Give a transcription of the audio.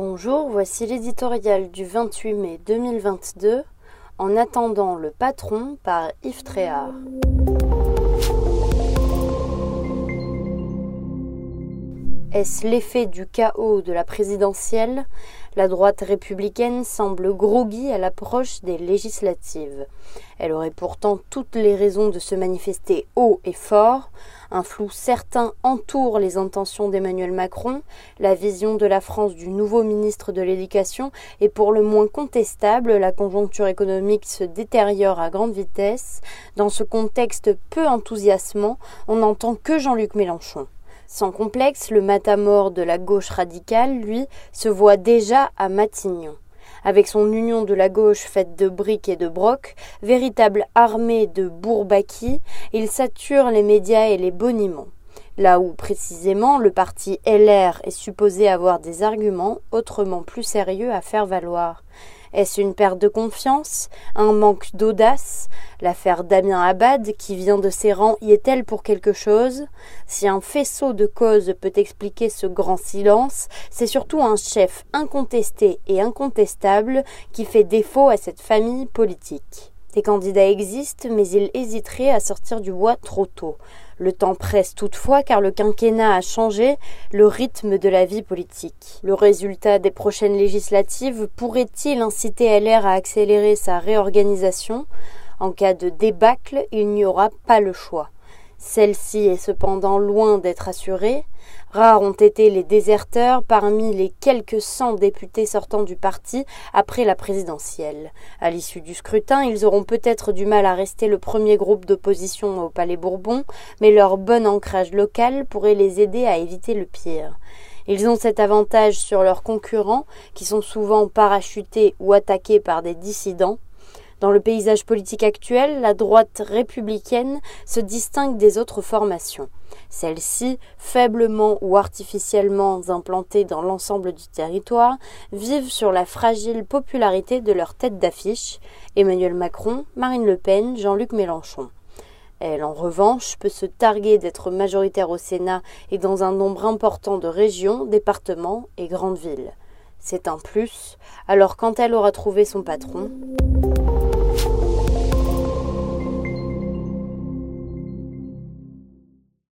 Bonjour, voici l'éditorial du 28 mai 2022, En attendant le patron par Yves Tréhard. L'effet du chaos de la présidentielle? La droite républicaine semble groggy à l'approche des législatives. Elle aurait pourtant toutes les raisons de se manifester haut et fort. Un flou certain entoure les intentions d'Emmanuel Macron. La vision de la France du nouveau ministre de l'Éducation est pour le moins contestable. La conjoncture économique se détériore à grande vitesse. Dans ce contexte peu enthousiasmant, on n'entend que Jean-Luc Mélenchon. Sans complexe, le matamor de la gauche radicale, lui, se voit déjà à Matignon. Avec son union de la gauche faite de briques et de brocs, véritable armée de bourbaki, il sature les médias et les boniments. Là où, précisément, le parti LR est supposé avoir des arguments autrement plus sérieux à faire valoir. Est-ce une perte de confiance Un manque d'audace L'affaire Damien Abad, qui vient de ses rangs, y est-elle pour quelque chose? Si un faisceau de causes peut expliquer ce grand silence, c'est surtout un chef incontesté et incontestable qui fait défaut à cette famille politique. Des candidats existent, mais ils hésiteraient à sortir du bois trop tôt. Le temps presse toutefois car le quinquennat a changé le rythme de la vie politique. Le résultat des prochaines législatives pourrait-il inciter LR à accélérer sa réorganisation? En cas de débâcle, il n'y aura pas le choix. Celle-ci est cependant loin d'être assurée. Rares ont été les déserteurs parmi les quelques cent députés sortant du parti après la présidentielle. À l'issue du scrutin, ils auront peut-être du mal à rester le premier groupe d'opposition au Palais Bourbon, mais leur bon ancrage local pourrait les aider à éviter le pire. Ils ont cet avantage sur leurs concurrents, qui sont souvent parachutés ou attaqués par des dissidents, dans le paysage politique actuel, la droite républicaine se distingue des autres formations. Celles-ci, faiblement ou artificiellement implantées dans l'ensemble du territoire, vivent sur la fragile popularité de leur tête d'affiche Emmanuel Macron, Marine Le Pen, Jean-Luc Mélenchon. Elle, en revanche, peut se targuer d'être majoritaire au Sénat et dans un nombre important de régions, départements et grandes villes. C'est un plus. Alors quand elle aura trouvé son patron,